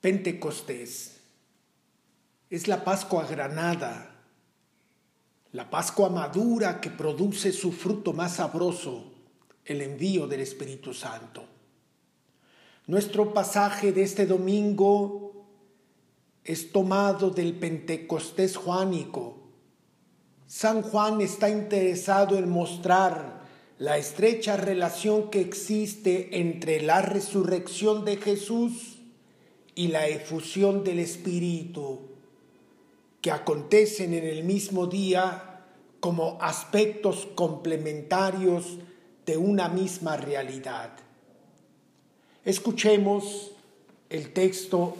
Pentecostés. Es la Pascua granada, la Pascua madura que produce su fruto más sabroso, el envío del Espíritu Santo. Nuestro pasaje de este domingo es tomado del Pentecostés juánico. San Juan está interesado en mostrar la estrecha relación que existe entre la resurrección de Jesús y la efusión del Espíritu, que acontecen en el mismo día como aspectos complementarios de una misma realidad. Escuchemos el texto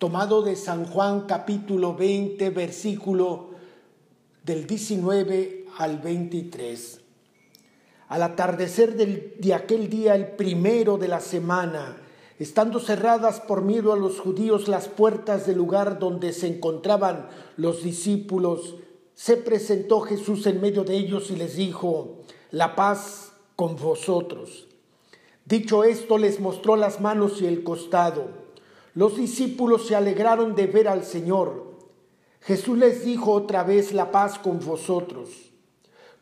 tomado de San Juan capítulo 20, versículo del 19 al 23. Al atardecer de aquel día, el primero de la semana, estando cerradas por miedo a los judíos las puertas del lugar donde se encontraban los discípulos, se presentó Jesús en medio de ellos y les dijo, la paz con vosotros. Dicho esto, les mostró las manos y el costado. Los discípulos se alegraron de ver al Señor. Jesús les dijo otra vez, la paz con vosotros.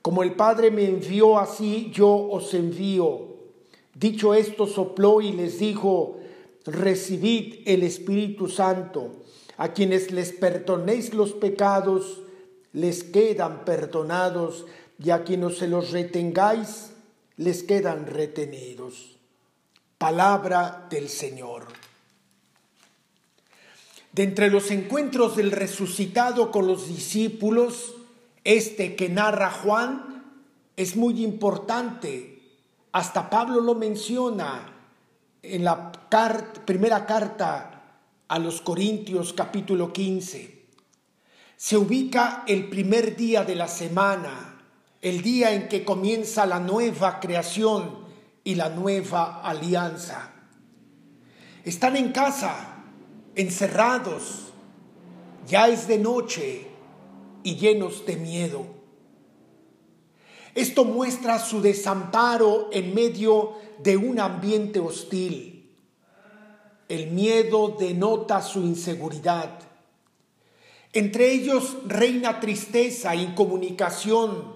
Como el Padre me envió, así yo os envío. Dicho esto, sopló y les dijo, recibid el Espíritu Santo. A quienes les perdonéis los pecados, les quedan perdonados, y a quienes se los retengáis, les quedan retenidos. Palabra del Señor. De entre los encuentros del resucitado con los discípulos, este que narra Juan es muy importante hasta Pablo lo menciona en la primera carta a los Corintios capítulo 15. Se ubica el primer día de la semana, el día en que comienza la nueva creación y la nueva alianza. Están en casa, encerrados, ya es de noche y llenos de miedo. Esto muestra su desamparo en medio de un ambiente hostil. El miedo denota su inseguridad. Entre ellos reina tristeza, incomunicación,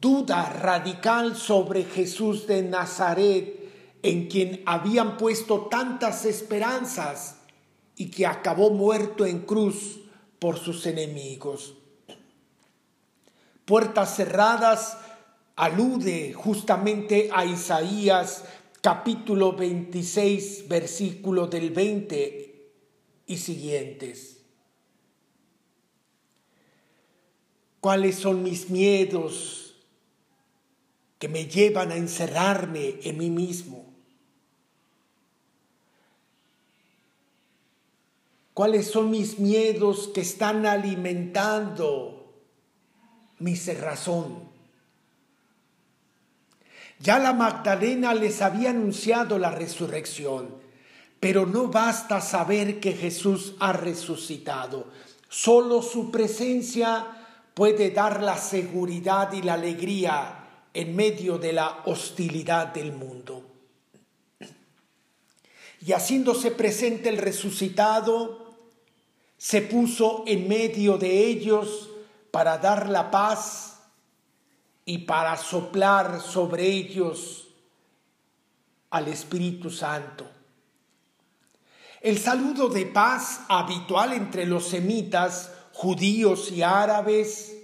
duda radical sobre Jesús de Nazaret, en quien habían puesto tantas esperanzas y que acabó muerto en cruz por sus enemigos. Puertas cerradas alude justamente a Isaías capítulo 26, versículo del 20 y siguientes. ¿Cuáles son mis miedos que me llevan a encerrarme en mí mismo? ¿Cuáles son mis miedos que están alimentando mi cerrazón. Ya la Magdalena les había anunciado la resurrección, pero no basta saber que Jesús ha resucitado. Solo su presencia puede dar la seguridad y la alegría en medio de la hostilidad del mundo. Y haciéndose presente el resucitado, se puso en medio de ellos para dar la paz y para soplar sobre ellos al Espíritu Santo. El saludo de paz habitual entre los semitas, judíos y árabes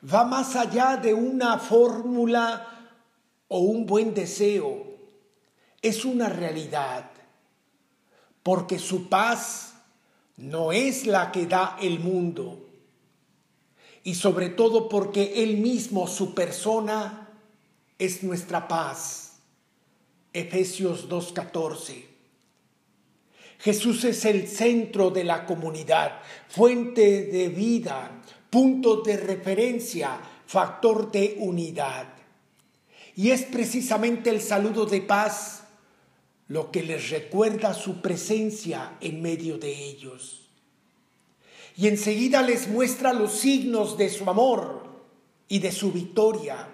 va más allá de una fórmula o un buen deseo. Es una realidad, porque su paz no es la que da el mundo y sobre todo porque Él mismo, su persona, es nuestra paz. Efesios 2.14. Jesús es el centro de la comunidad, fuente de vida, punto de referencia, factor de unidad. Y es precisamente el saludo de paz lo que les recuerda su presencia en medio de ellos y enseguida les muestra los signos de su amor y de su victoria.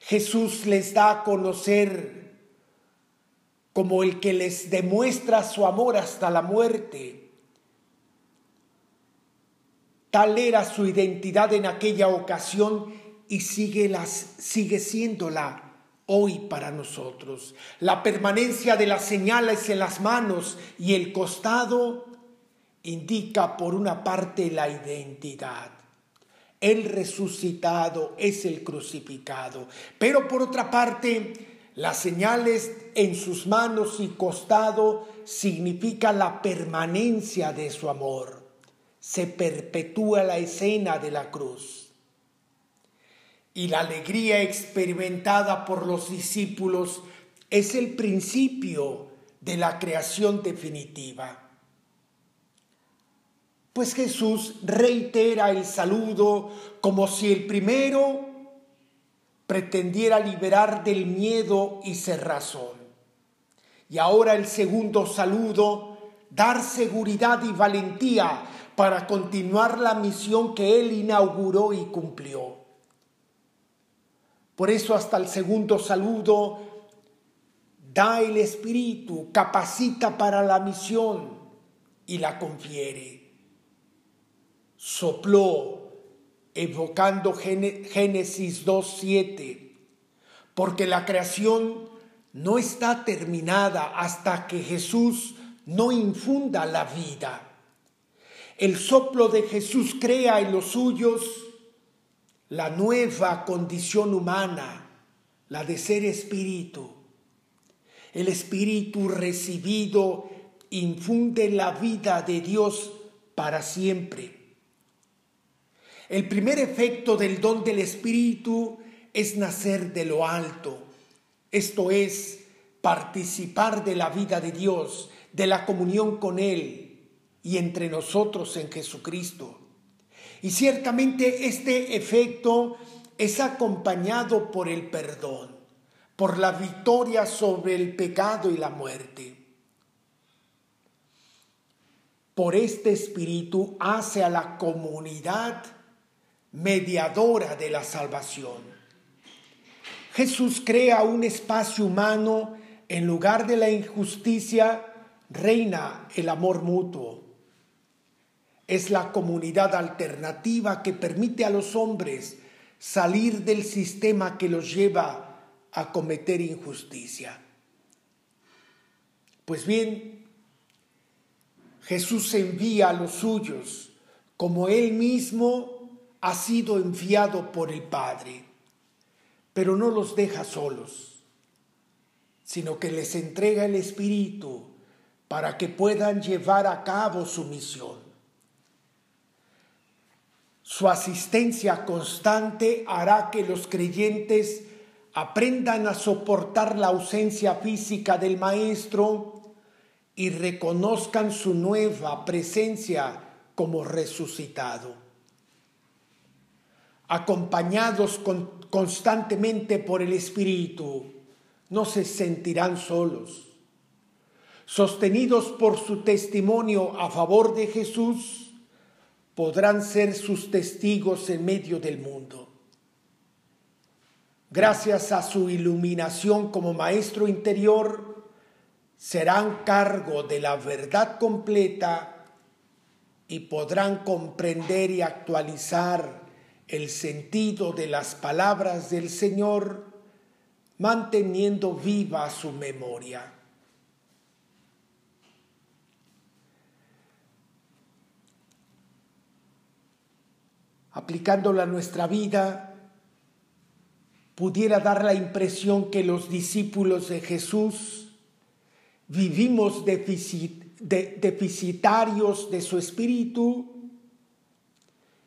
Jesús les da a conocer como el que les demuestra su amor hasta la muerte. Tal era su identidad en aquella ocasión y sigue, las, sigue siéndola hoy para nosotros. La permanencia de las señales en las manos y el costado indica por una parte la identidad. El resucitado es el crucificado, pero por otra parte, las señales en sus manos y costado significa la permanencia de su amor. Se perpetúa la escena de la cruz y la alegría experimentada por los discípulos es el principio de la creación definitiva. Pues Jesús reitera el saludo como si el primero pretendiera liberar del miedo y razón. Y ahora el segundo saludo, dar seguridad y valentía para continuar la misión que Él inauguró y cumplió. Por eso hasta el segundo saludo da el Espíritu, capacita para la misión y la confiere. Sopló, evocando Génesis 2.7, porque la creación no está terminada hasta que Jesús no infunda la vida. El soplo de Jesús crea en los suyos la nueva condición humana, la de ser espíritu. El espíritu recibido infunde la vida de Dios para siempre. El primer efecto del don del espíritu es nacer de lo alto, esto es, participar de la vida de Dios, de la comunión con Él y entre nosotros en Jesucristo. Y ciertamente este efecto es acompañado por el perdón, por la victoria sobre el pecado y la muerte. Por este espíritu hace a la comunidad mediadora de la salvación. Jesús crea un espacio humano en lugar de la injusticia, reina el amor mutuo. Es la comunidad alternativa que permite a los hombres salir del sistema que los lleva a cometer injusticia. Pues bien, Jesús envía a los suyos como Él mismo ha sido enviado por el Padre, pero no los deja solos, sino que les entrega el Espíritu para que puedan llevar a cabo su misión. Su asistencia constante hará que los creyentes aprendan a soportar la ausencia física del Maestro y reconozcan su nueva presencia como resucitado. Acompañados constantemente por el Espíritu, no se sentirán solos. Sostenidos por su testimonio a favor de Jesús, podrán ser sus testigos en medio del mundo. Gracias a su iluminación como maestro interior, serán cargo de la verdad completa y podrán comprender y actualizar el sentido de las palabras del Señor, manteniendo viva su memoria. aplicándola a nuestra vida, pudiera dar la impresión que los discípulos de Jesús vivimos deficitarios de su espíritu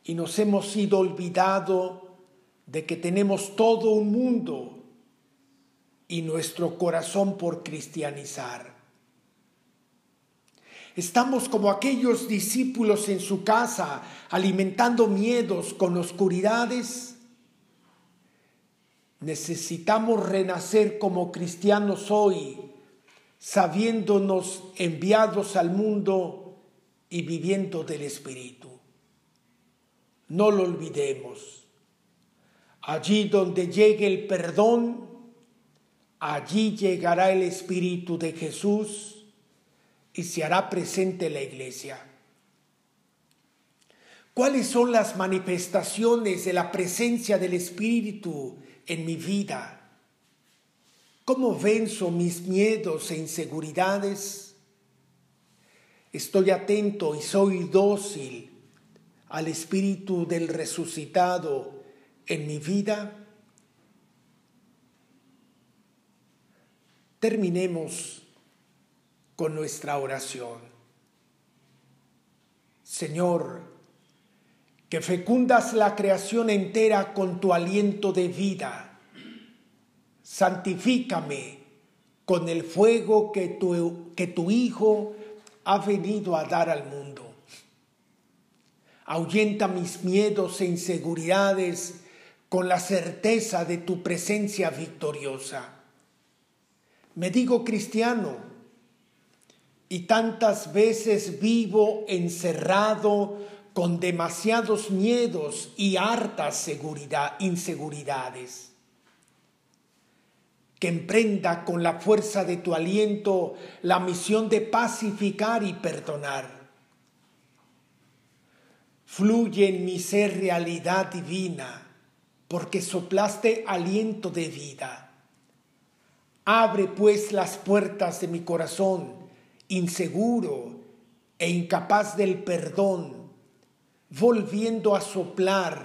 y nos hemos sido olvidado de que tenemos todo un mundo y nuestro corazón por cristianizar. Estamos como aquellos discípulos en su casa alimentando miedos con oscuridades. Necesitamos renacer como cristianos hoy, sabiéndonos enviados al mundo y viviendo del Espíritu. No lo olvidemos. Allí donde llegue el perdón, allí llegará el Espíritu de Jesús y se hará presente la iglesia. ¿Cuáles son las manifestaciones de la presencia del Espíritu en mi vida? ¿Cómo venzo mis miedos e inseguridades? Estoy atento y soy dócil al Espíritu del resucitado en mi vida. Terminemos con nuestra oración. Señor, que fecundas la creación entera con tu aliento de vida santifícame con el fuego que tu, que tu Hijo ha venido a dar al mundo. Ahuyenta mis miedos e inseguridades con la certeza de tu presencia victoriosa. Me digo cristiano y tantas veces vivo encerrado con demasiados miedos y hartas seguridad, inseguridades que emprenda con la fuerza de tu aliento la misión de pacificar y perdonar. Fluye en mi ser realidad divina, porque soplaste aliento de vida. Abre pues las puertas de mi corazón, inseguro e incapaz del perdón, volviendo a soplar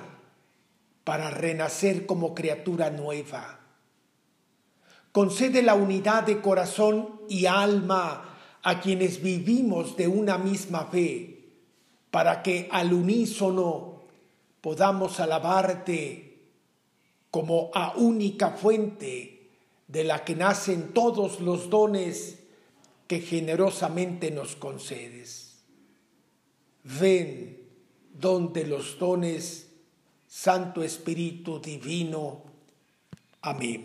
para renacer como criatura nueva Concede la unidad de corazón y alma a quienes vivimos de una misma fe, para que al unísono podamos alabarte como a única fuente de la que nacen todos los dones que generosamente nos concedes. Ven donde los dones, Santo Espíritu Divino. Amén.